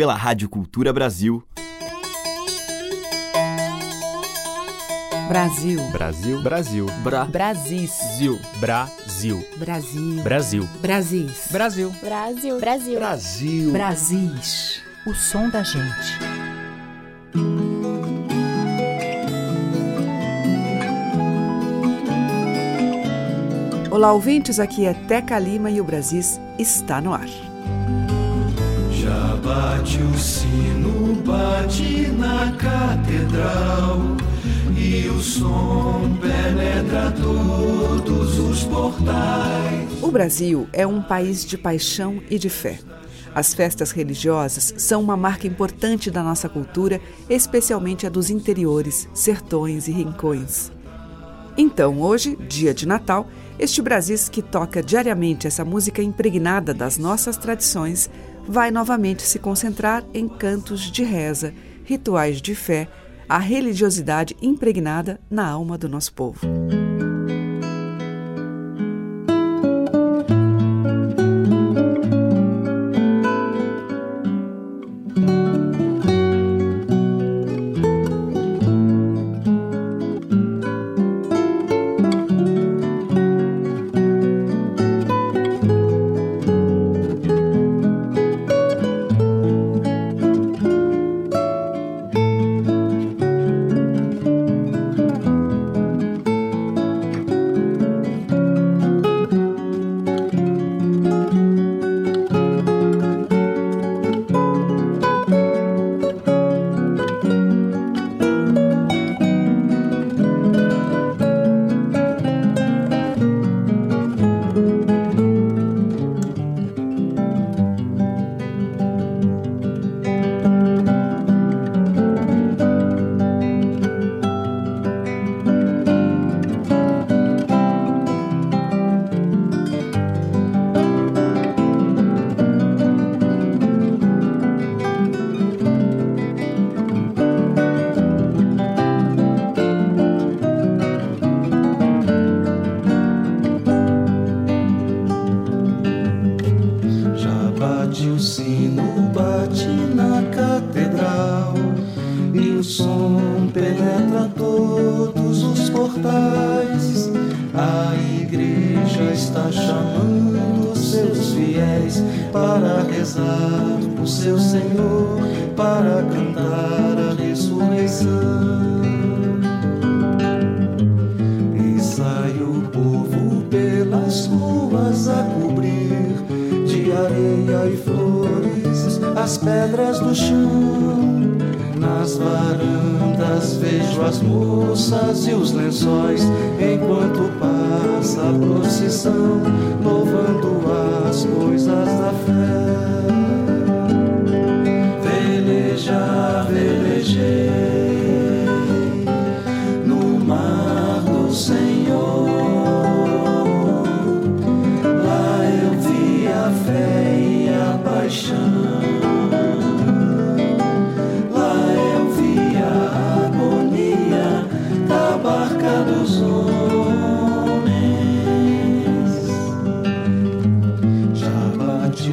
pela Rádio Cultura Brasil. Brasil. Brasil. Brasil. Bra. Brasis. Zil. Brasil. Brasil. Brasil. Brasis. Brasil. Brasil. Brasil. Brasil. Brasis. O som da gente. Olá, ouvintes. Aqui é Teca Lima e o Brasis está no ar. Bate o sino, bate na catedral e o som penetra todos os portais. O Brasil é um país de paixão e de fé. As festas religiosas são uma marca importante da nossa cultura, especialmente a dos interiores, sertões e rincões. Então, hoje, dia de Natal, este Brasis que toca diariamente essa música impregnada das nossas tradições vai novamente se concentrar em cantos de reza, rituais de fé, a religiosidade impregnada na alma do nosso povo.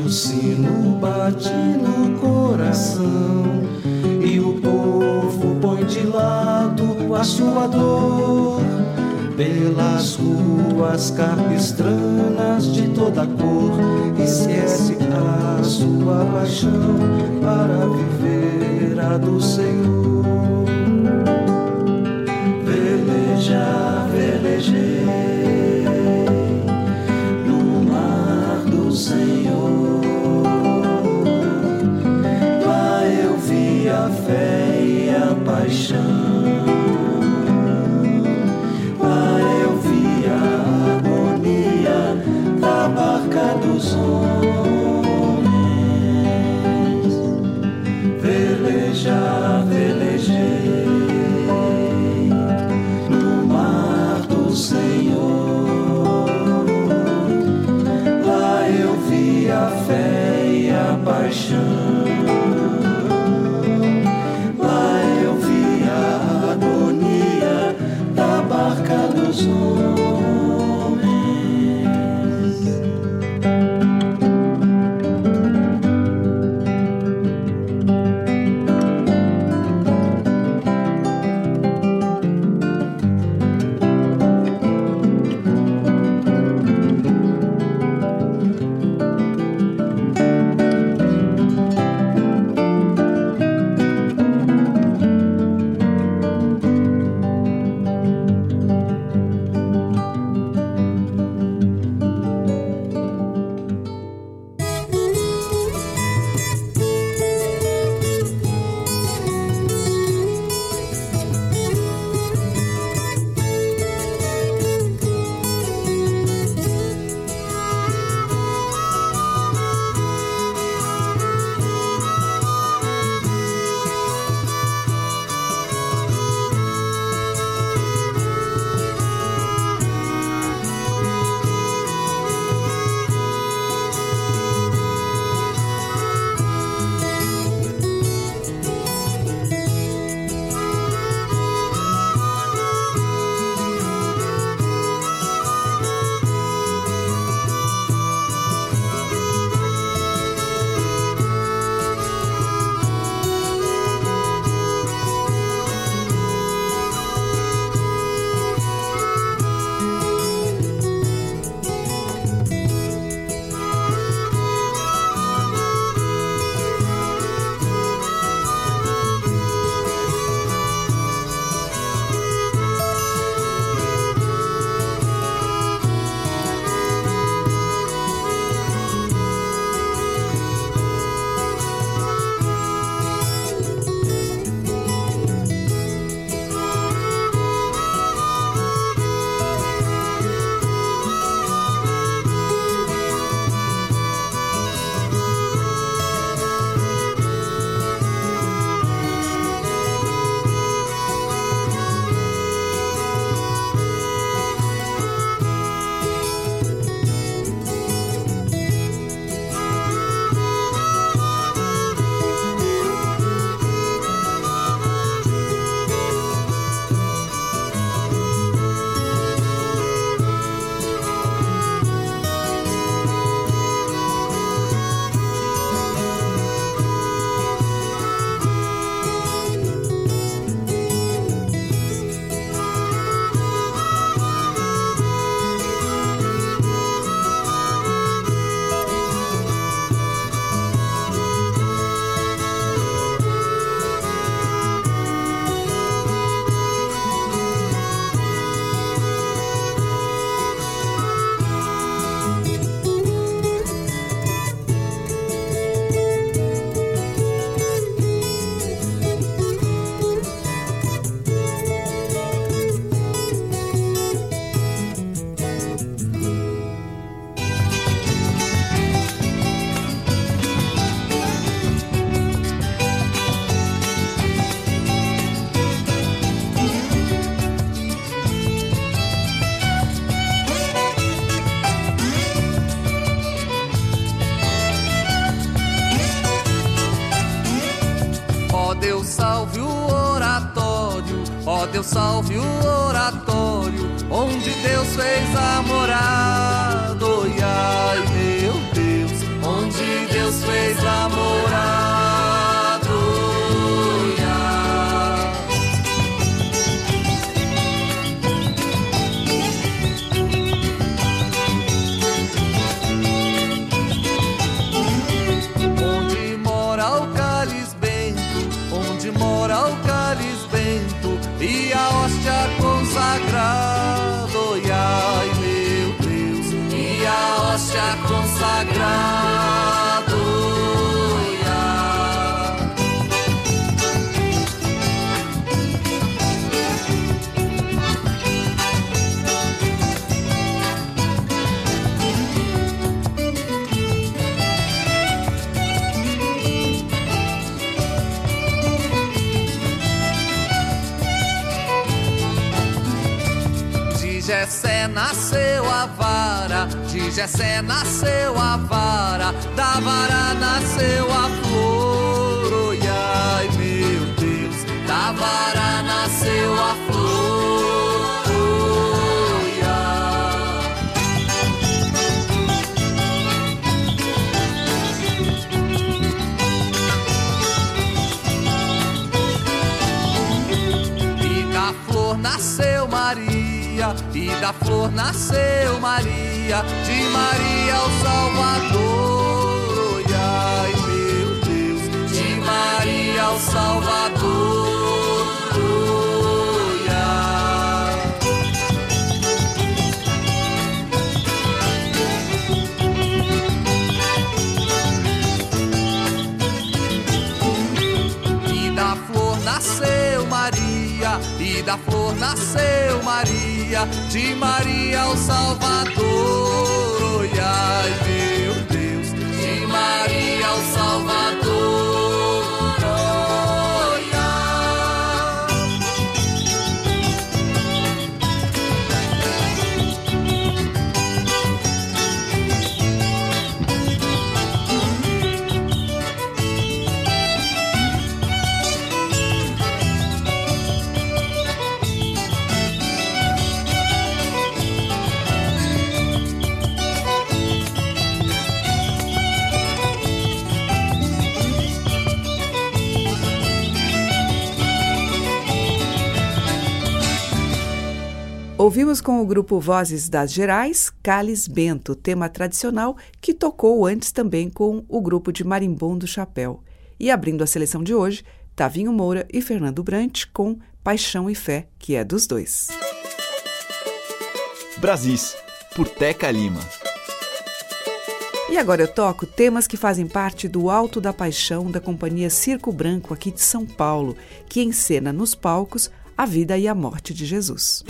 O sino, bate no coração. E o povo põe de lado a sua dor. Pelas ruas capistranas de toda cor, esquece a sua paixão para viver a do Senhor. Velejar, velejei no mar do Senhor. A hóstia consagrada, oi, ai. De Jessé nasceu a vara, de Jessé nasceu a vara, da vara nasceu a flor. Oi, ai meu Deus, da vara nasceu a flor. E da flor nasceu Maria, de Maria o Salvador. Oi, ai meu Deus, de Maria o Salvador. E da flor nasceu Maria, e da flor nasceu Maria, de Maria o Salvador. Oi, ai meu Ouvimos com o grupo Vozes das Gerais, Calis Bento, tema tradicional que tocou antes também com o grupo de Marimbom do Chapéu. E abrindo a seleção de hoje, Tavinho Moura e Fernando Brant com Paixão e Fé, que é dos dois. Brasis, por Teca Lima. E agora eu toco temas que fazem parte do Alto da Paixão da companhia Circo Branco aqui de São Paulo, que encena nos palcos a vida e a morte de Jesus.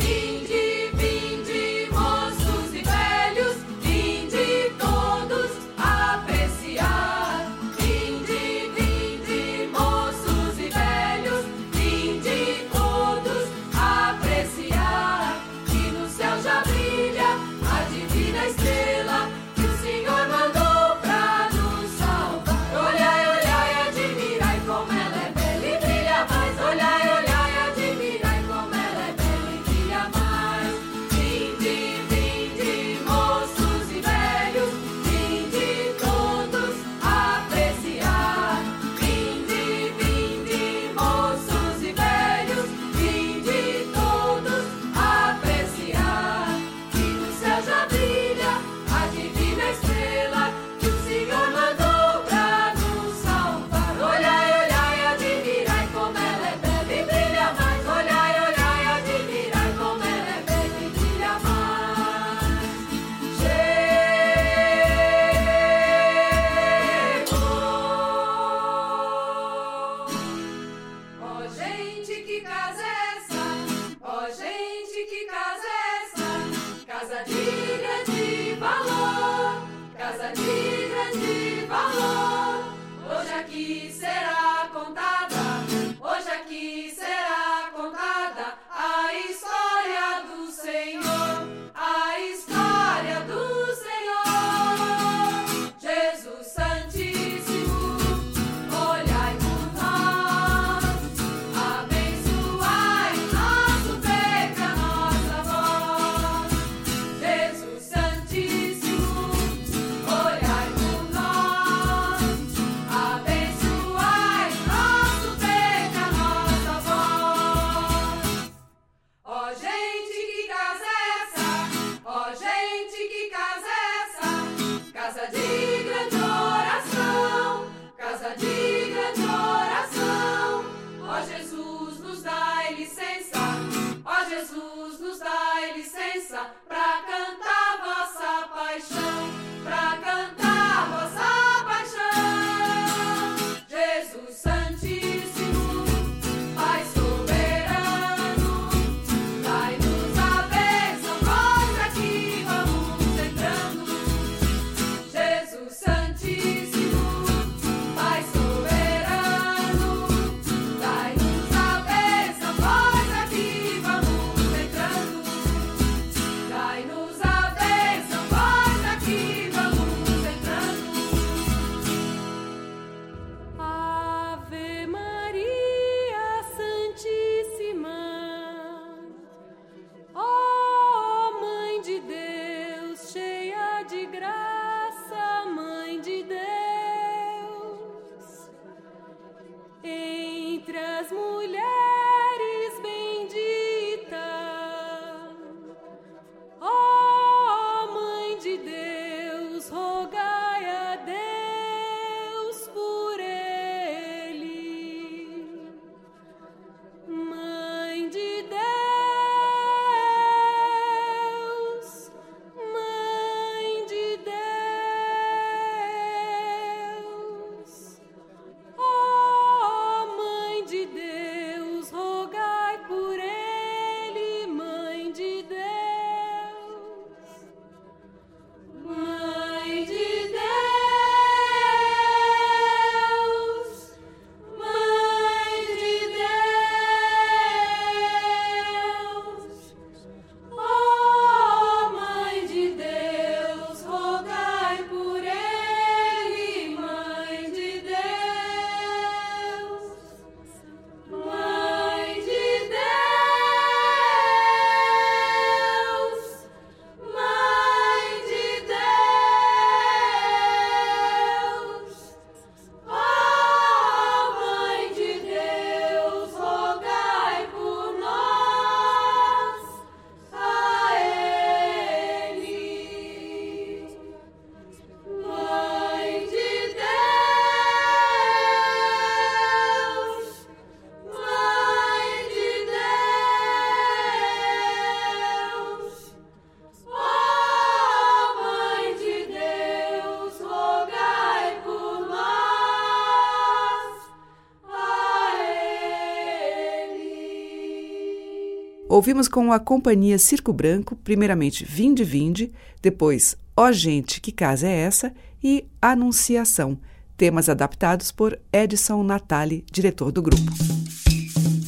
Ouvimos com a companhia Circo Branco, primeiramente Vinde Vinde, depois Ó oh Gente, que Casa é Essa? e Anunciação, temas adaptados por Edson Natali, diretor do grupo.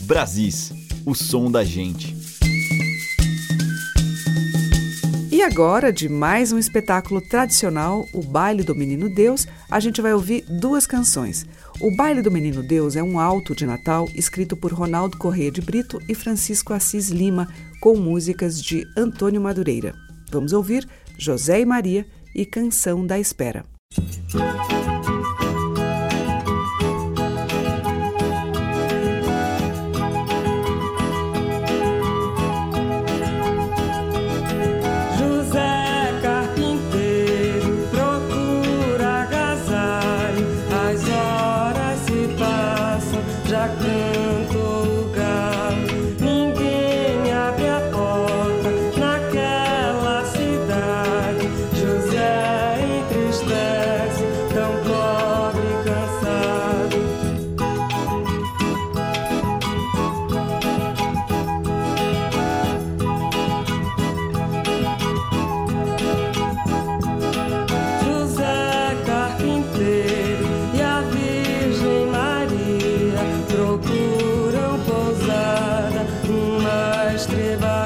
Brasis, o som da gente. E agora, de mais um espetáculo tradicional, o Baile do Menino Deus, a gente vai ouvir duas canções. O Baile do Menino Deus é um alto de Natal escrito por Ronaldo Corrêa de Brito e Francisco Assis Lima, com músicas de Antônio Madureira. Vamos ouvir José e Maria e Canção da Espera. Música estrela.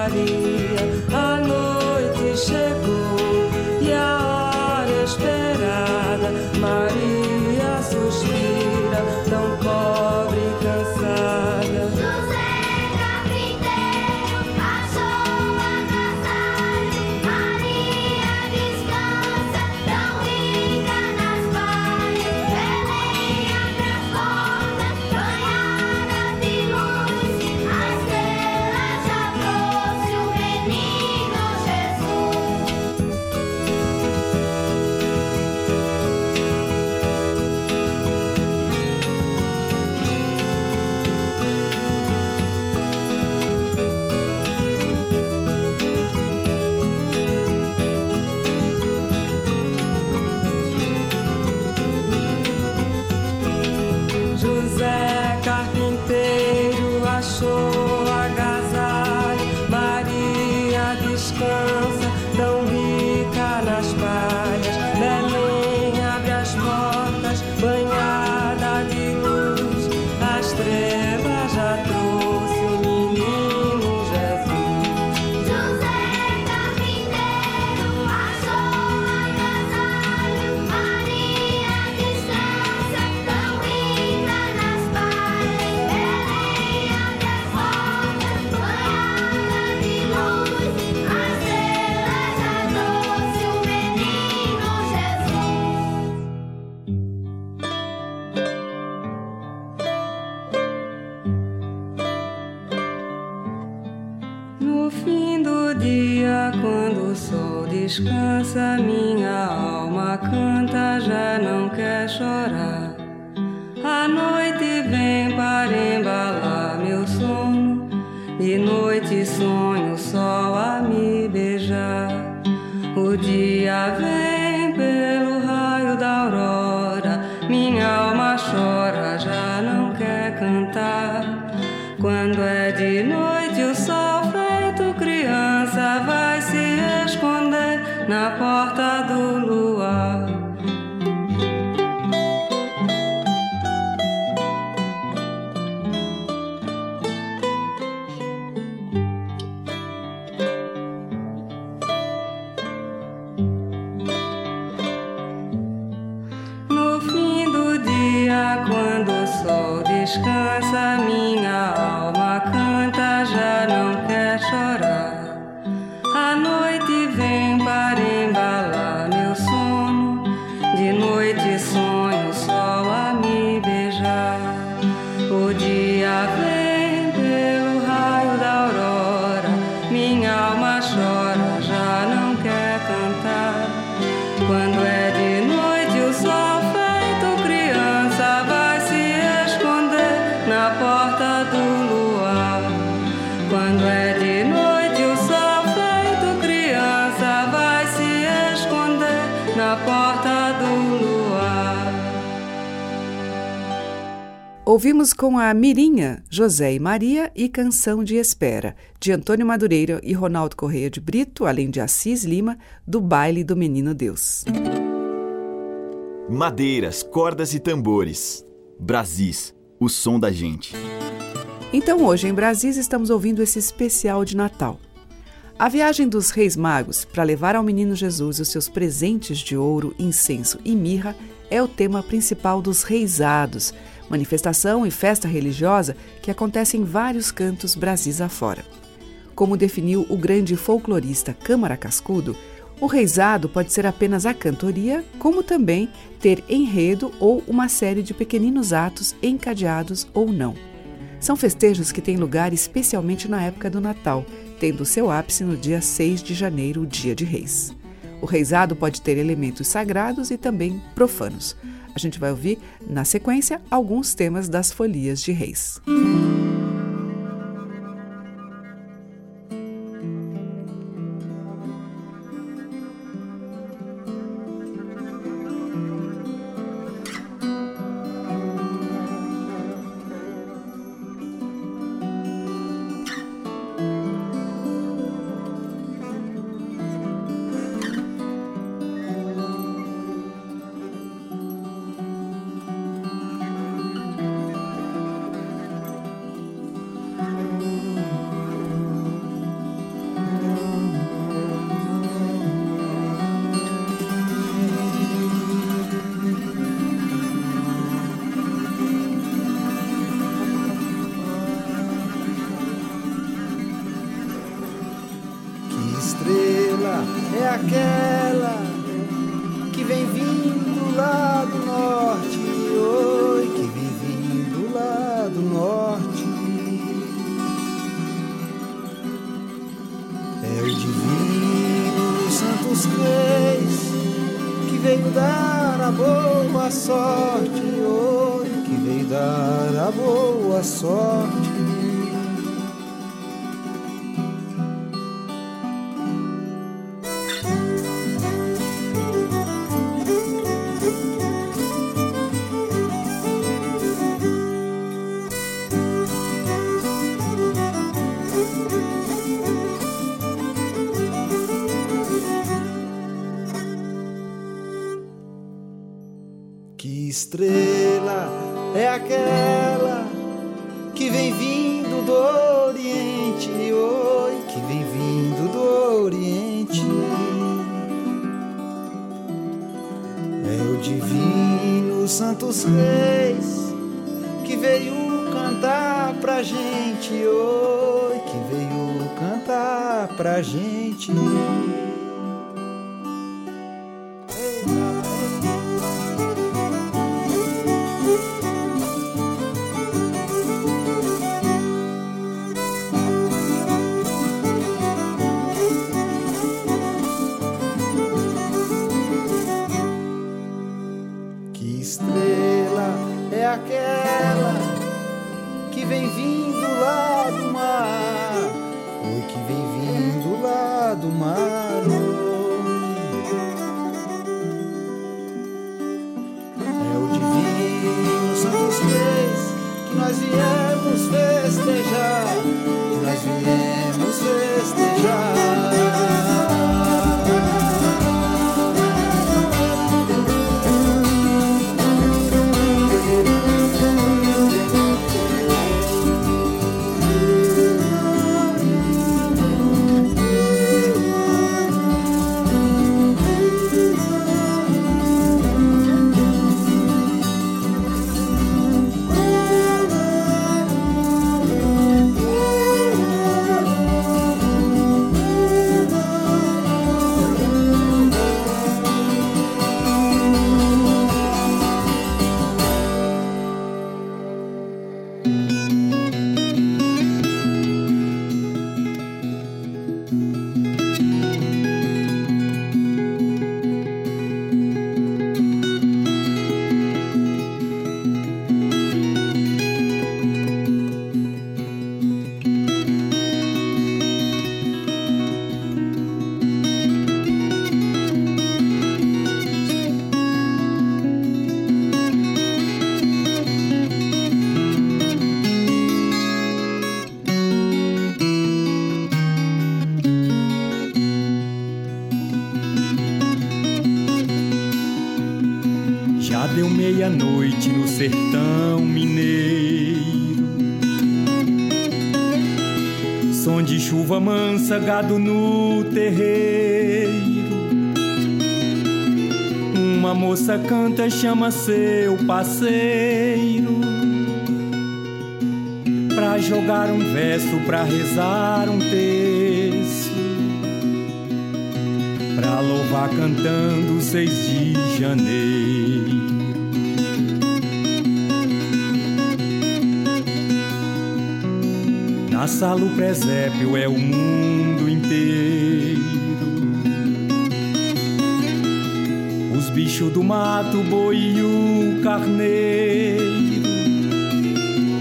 Minha alma canta, já não quer chorar. A noite vem para embalar meu sono, de noite sonho o sol a me beijar. O dia vem Ouvimos com a Mirinha, José e Maria e Canção de Espera, de Antônio Madureira e Ronaldo Correia de Brito, além de Assis Lima, do Baile do Menino Deus. Madeiras, cordas e tambores. Brasis, o som da gente. Então hoje em Brasis estamos ouvindo esse especial de Natal. A viagem dos Reis Magos para levar ao menino Jesus os seus presentes de ouro, incenso e mirra é o tema principal dos Reisados, manifestação e festa religiosa que acontece em vários cantos Brasis afora. Como definiu o grande folclorista Câmara Cascudo, o reisado pode ser apenas a cantoria, como também ter enredo ou uma série de pequeninos atos encadeados ou não. São festejos que têm lugar especialmente na época do Natal, tendo seu ápice no dia 6 de janeiro, o Dia de Reis. O reisado pode ter elementos sagrados e também profanos. A gente vai ouvir, na sequência, alguns temas das folias de reis. Que divino Santos Reis que veio dar a boa sorte. Oi, que veio dar a boa sorte. Gente. Gado no terreiro. Uma moça canta, chama seu parceiro. Pra jogar um verso, pra rezar um texto. Pra louvar cantando seis de janeiro. Na sala o presépio é o mundo inteiro. Os bichos do mato, boi e o carneiro.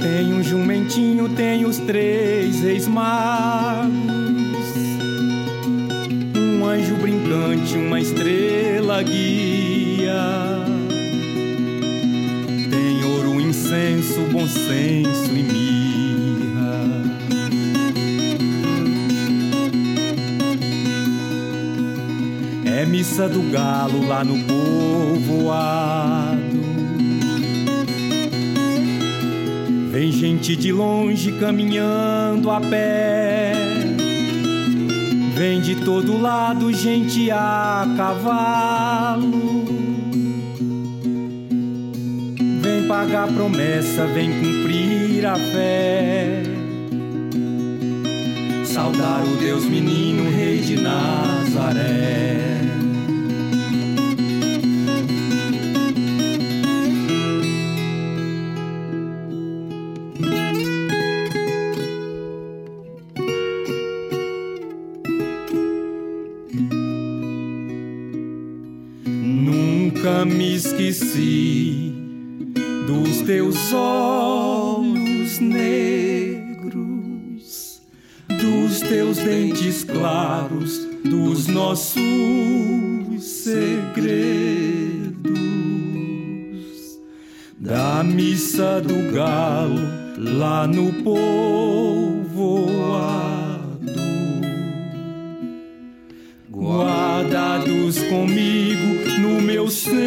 Tem um jumentinho, tem os três reis magos. Um anjo brincante, uma estrela guia. Tem ouro, incenso, bom senso e mirra. É missa do galo lá no povoado. Vem gente de longe caminhando a pé. Vem de todo lado gente a cavalo. Vem pagar promessa, vem cumprir a fé. Saudar o Deus menino, rei de Nazaré. Dos teus olhos negros, dos teus dentes claros, dos nossos segredos, da missa do galo lá no povoado guardados comigo no meu sentimento,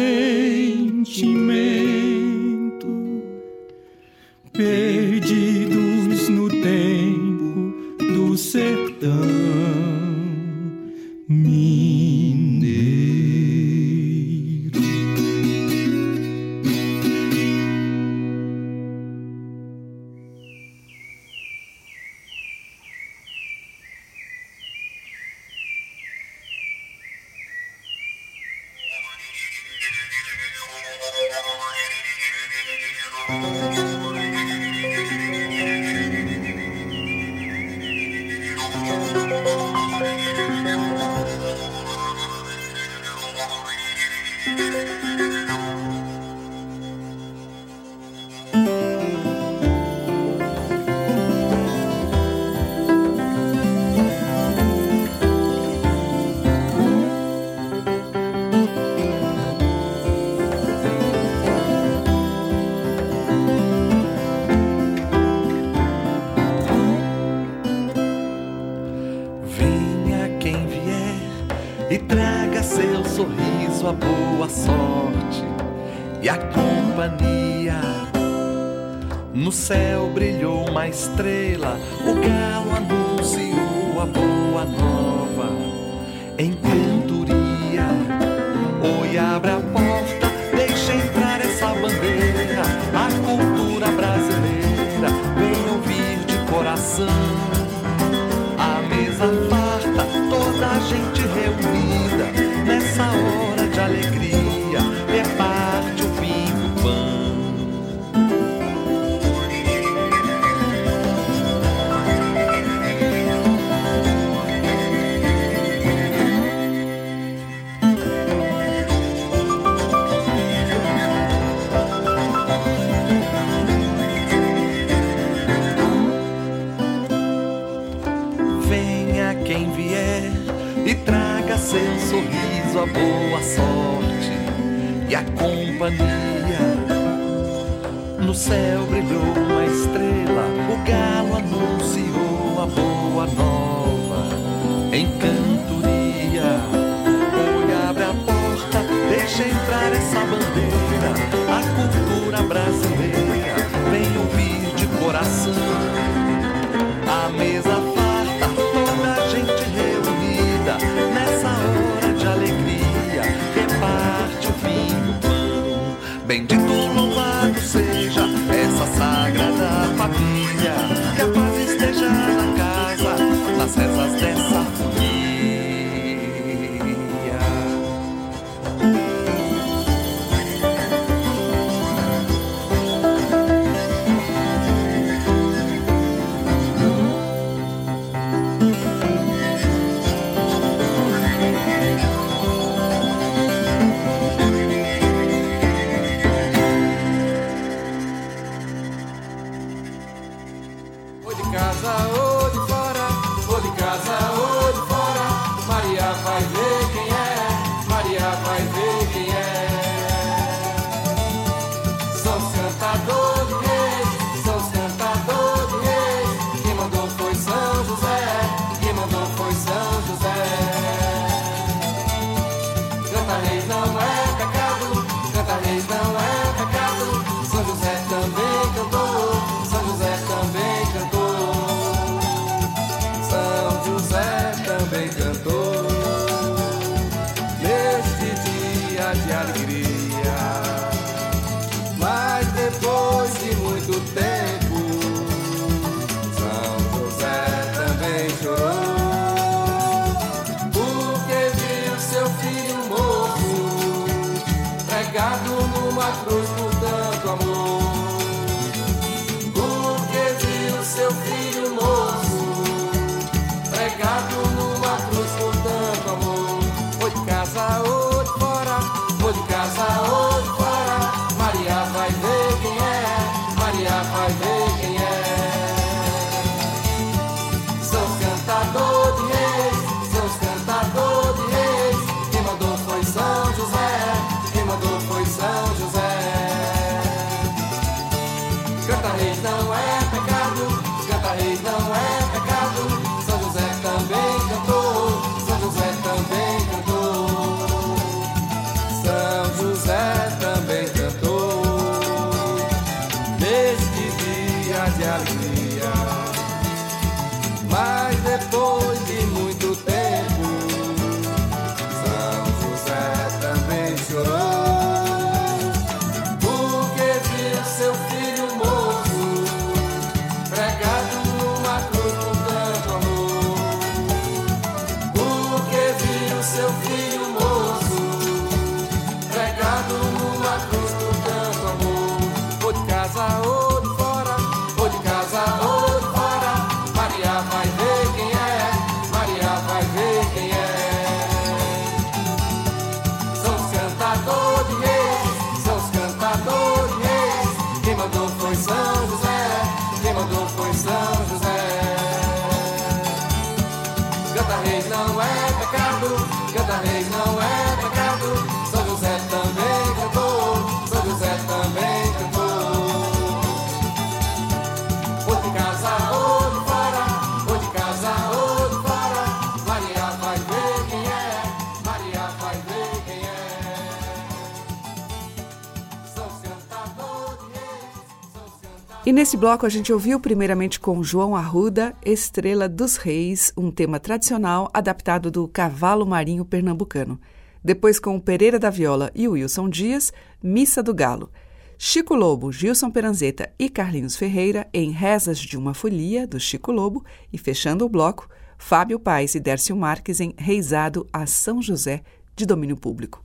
E nesse bloco a gente ouviu primeiramente com João Arruda, Estrela dos Reis, um tema tradicional adaptado do cavalo marinho pernambucano. Depois com Pereira da Viola e Wilson Dias, Missa do Galo. Chico Lobo, Gilson Peranzeta e Carlinhos Ferreira em Rezas de uma Folia, do Chico Lobo. E fechando o bloco, Fábio Paes e Dércio Marques em Reisado a São José, de domínio público.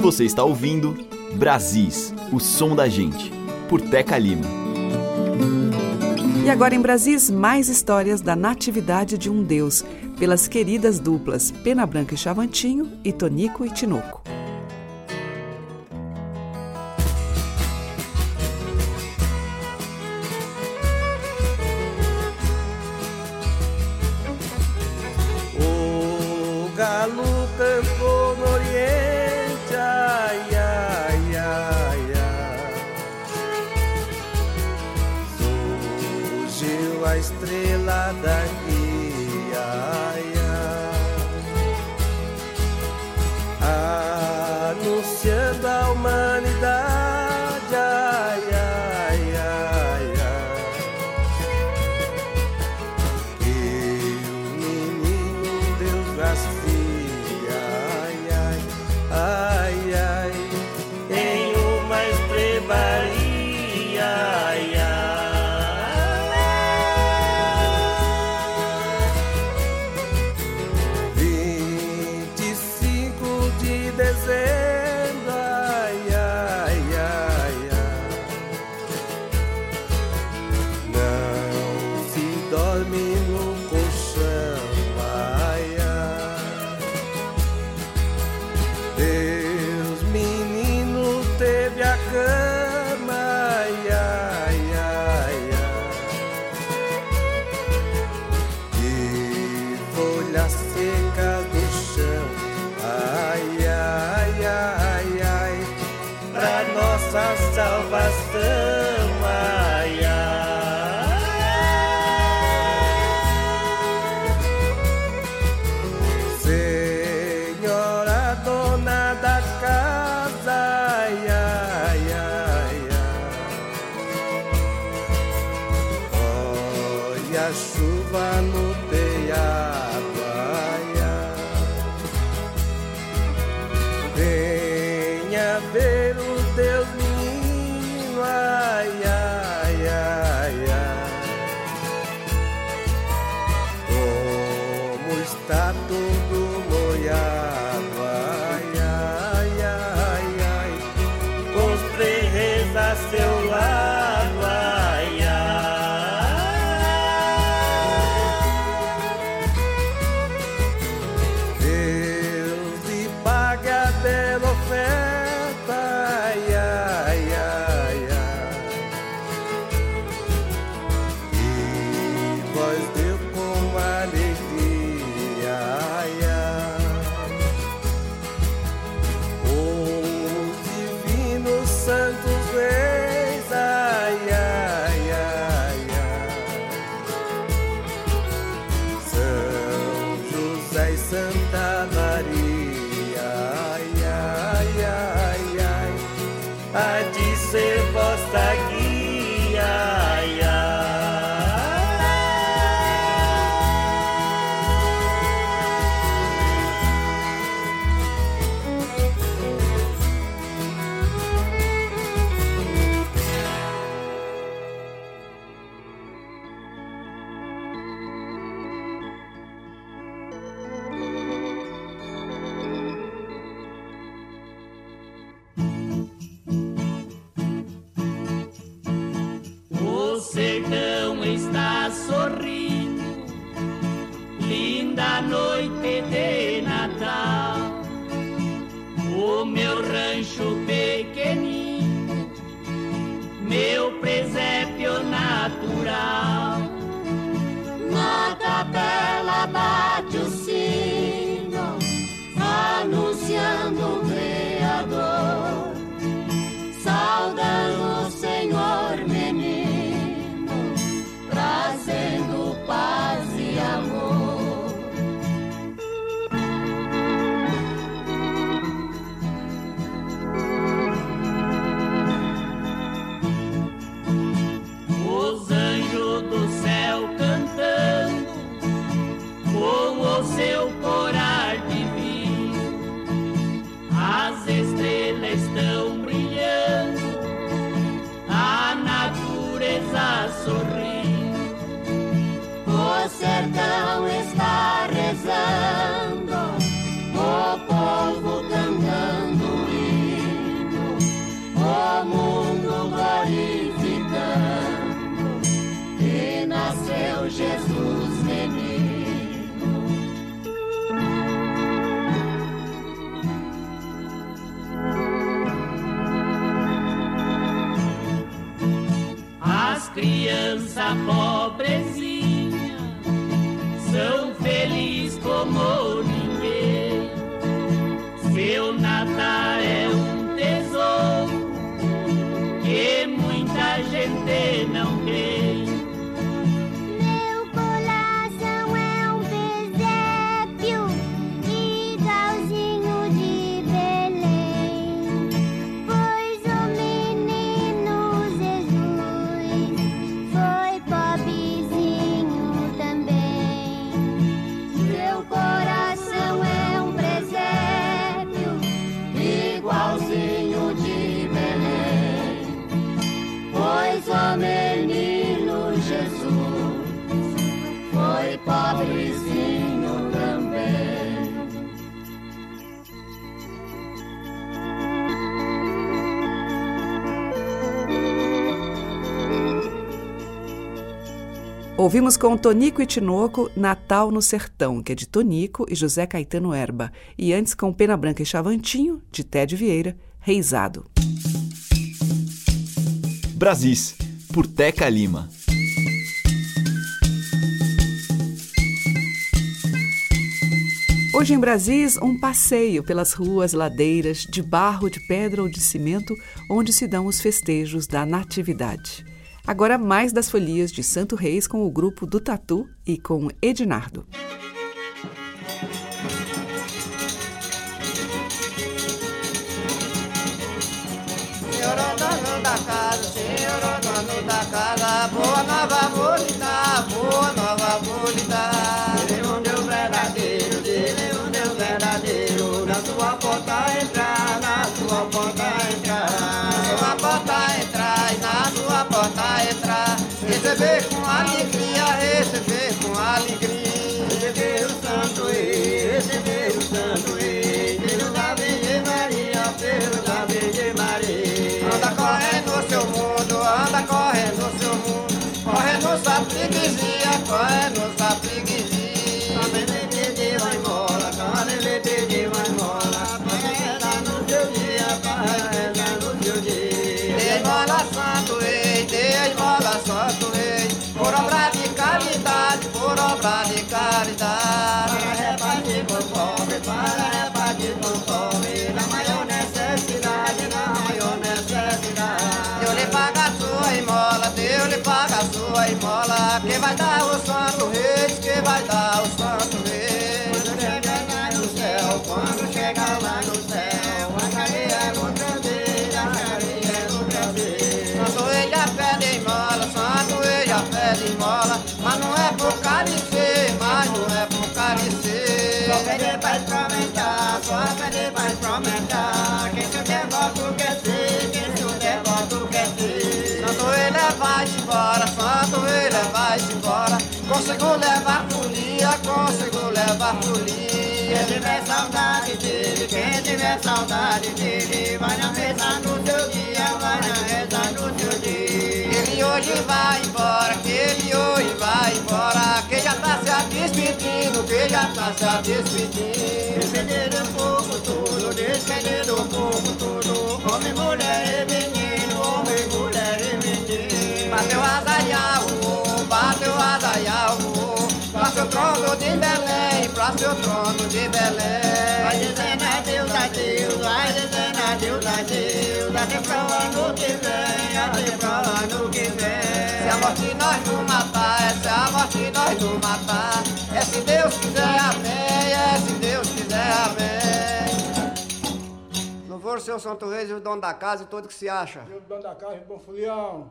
Você está ouvindo Brasis, o som da gente, por Teca Lima. E agora em Brasis, mais histórias da natividade de um deus, pelas queridas duplas Pena Branca e Chavantinho e Tonico e Tinoco. O galo cantou Ouvimos com Tonico e Tinoco Natal no Sertão, que é de Tonico e José Caetano Erba. E antes com Pena Branca e Chavantinho, de Ted Vieira, Reisado. Brasis, por Teca Lima. Hoje em Brasis, um passeio pelas ruas, ladeiras, de barro, de pedra ou de cimento, onde se dão os festejos da Natividade. Agora mais das folias de Santo Reis com o grupo do Tatu e com Edinardo. Pra experimentar, quem se der voto quer ser, quem se der voto quer ser. Santo rei leva-se embora, santo rei leva-se embora, consigo levar folia, consigo levar folia. Quem tiver saudade dele, quem tiver saudade dele, vai na mesa no seu dia, hoje vai embora, que ele hoje vai embora, que já tá se despedindo, que já tá se despedindo. Despedir um pouco tudo, despedir um pouco tudo, homem, mulher e menino, homem, mulher e menino. Bateu azaial, bateu azaial, pra seu trono de Belém, pra seu trono de Belém. Vai dizendo adeus, adeus, vai dizendo adeus, adeus, que até pro ano que vem. Se a morte nós não matar, se a morte nós não matar, é se Deus quiser, amém, é se Deus quiser, amém. Louvor seu Santo Reis e o dono da casa e todo que se acha. O dono da casa, bom folião.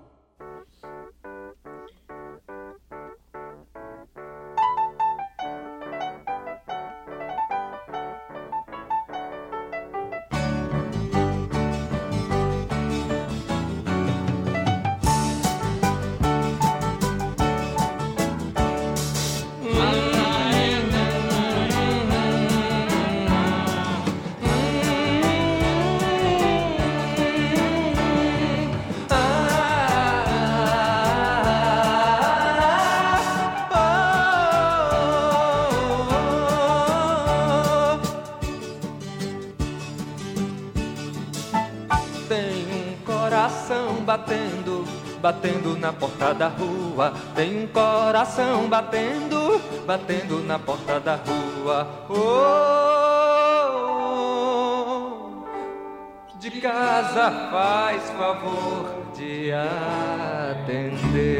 Batendo na porta da rua. Tem um coração batendo, batendo na porta da rua. Oh, de casa faz favor de atender.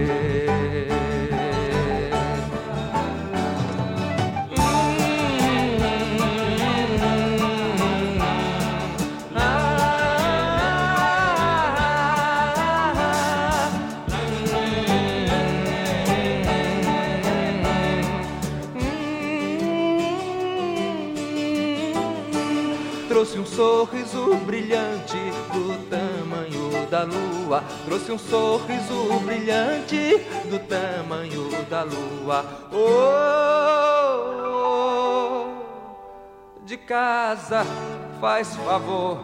Sorriso brilhante do tamanho da lua. Trouxe um sorriso brilhante do tamanho da lua. Oh, de casa faz favor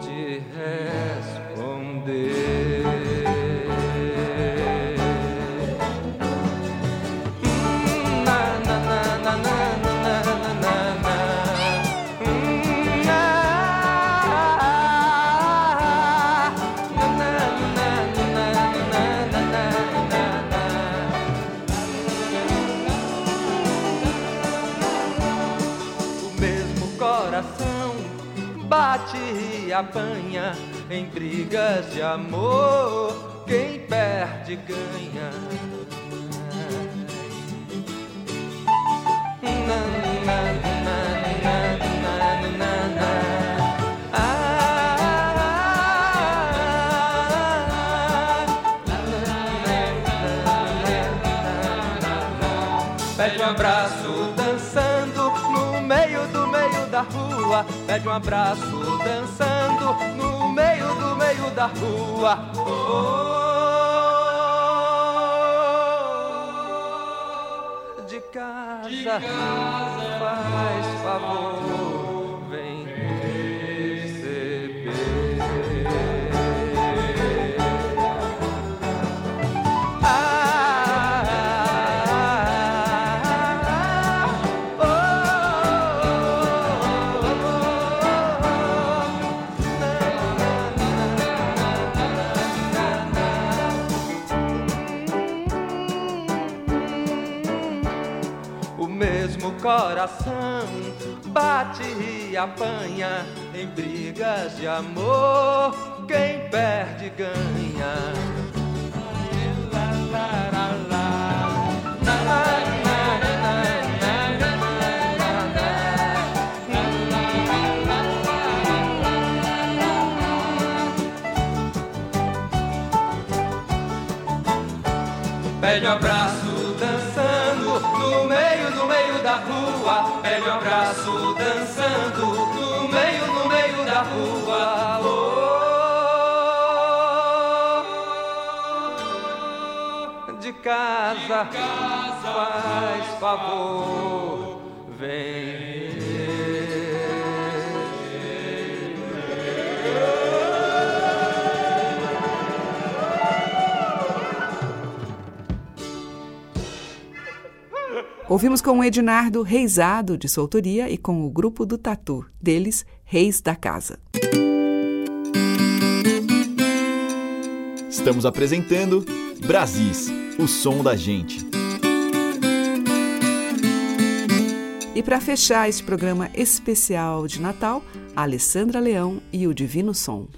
de responder. Apanha em brigas de amor. Quem perde ganha. Na, na, na. Pede um abraço dançando no meio do meio da rua. Oh, de casa, de casa faz favor. apanha em brigas de amor, quem perde ganha. Lá, lá, lá, lá. lá, lá, lá. Pede abraço dançando no meio do meio da rua. Pede um abraço dançando no meio, no meio da rua. Oh, de casa, faz favor, vem. Ouvimos com o Ednardo Reisado, de sua autoria, e com o grupo do Tatu, deles, Reis da Casa. Estamos apresentando Brasis, o som da gente. E para fechar este programa especial de Natal, Alessandra Leão e o Divino Som.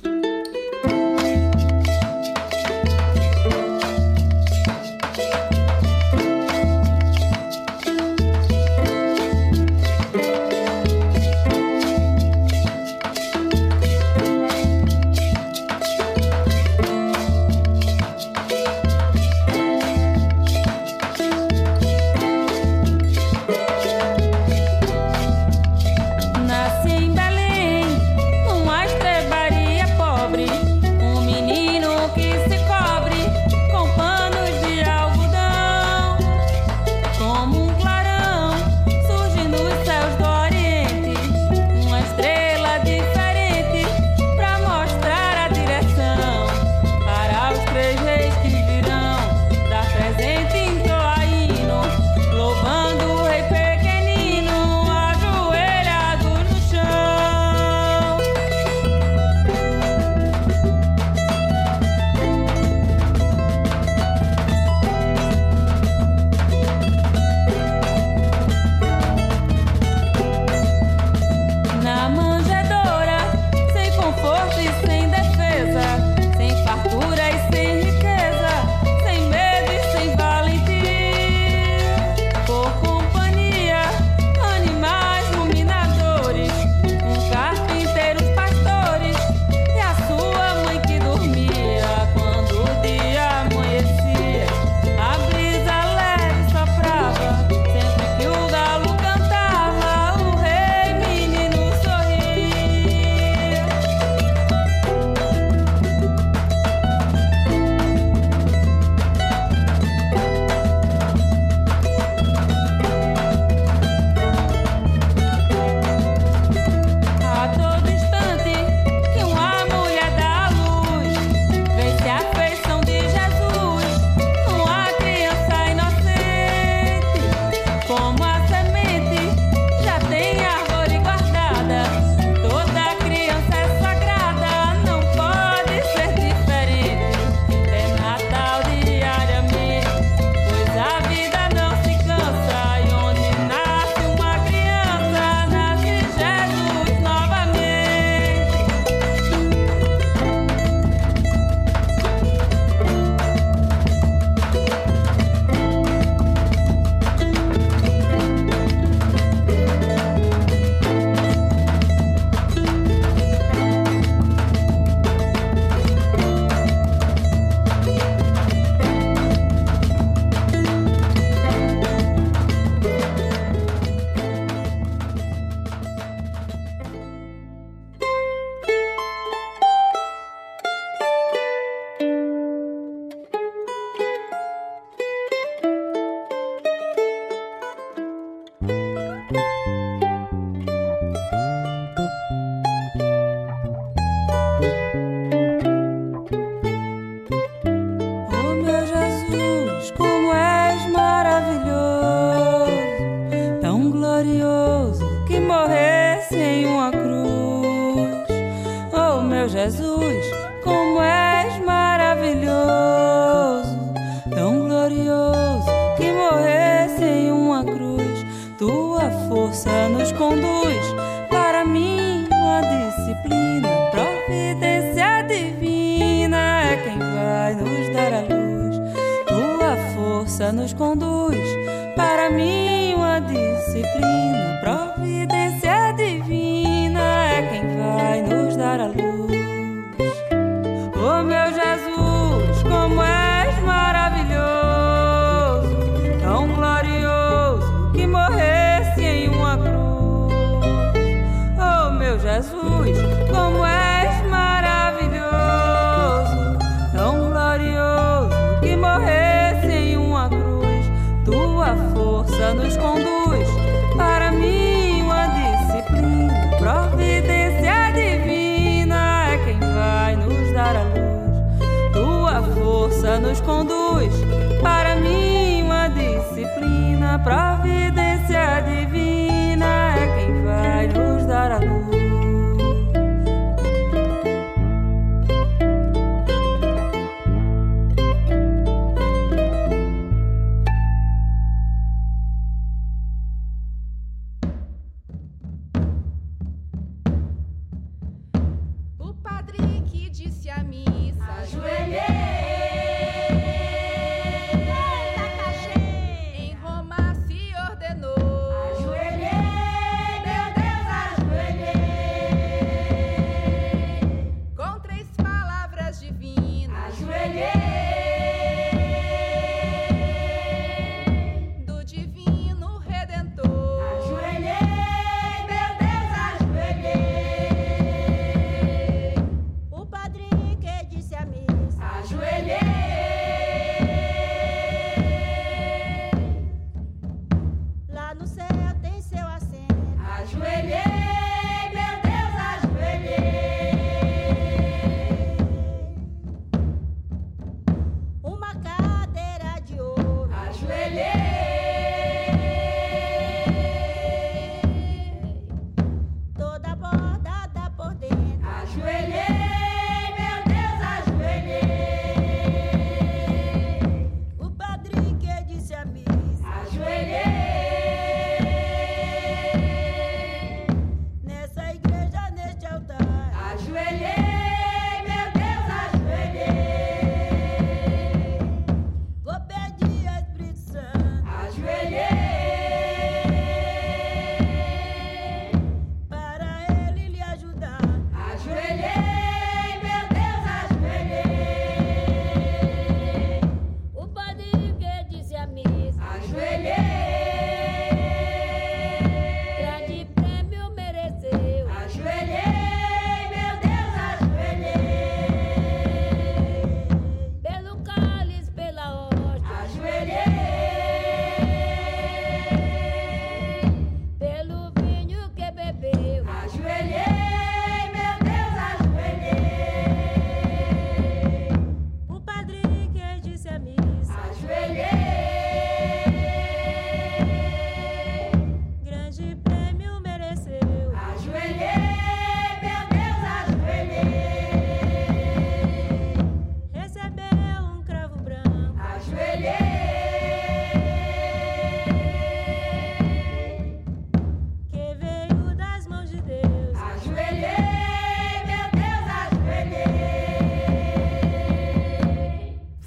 nos conduz para mim uma disciplina pra vida.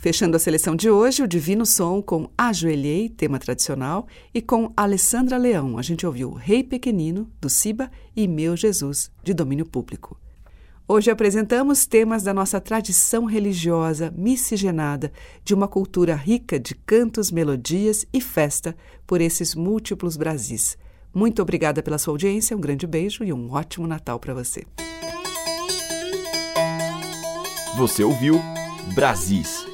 Fechando a seleção de hoje, o Divino Som com Ajoelhei, tema tradicional, e com Alessandra Leão, a gente ouviu Rei Pequenino, do Siba, e Meu Jesus, de domínio público. Hoje apresentamos temas da nossa tradição religiosa miscigenada, de uma cultura rica de cantos, melodias e festa por esses múltiplos Brasis. Muito obrigada pela sua audiência, um grande beijo e um ótimo Natal para você. Você ouviu Brasis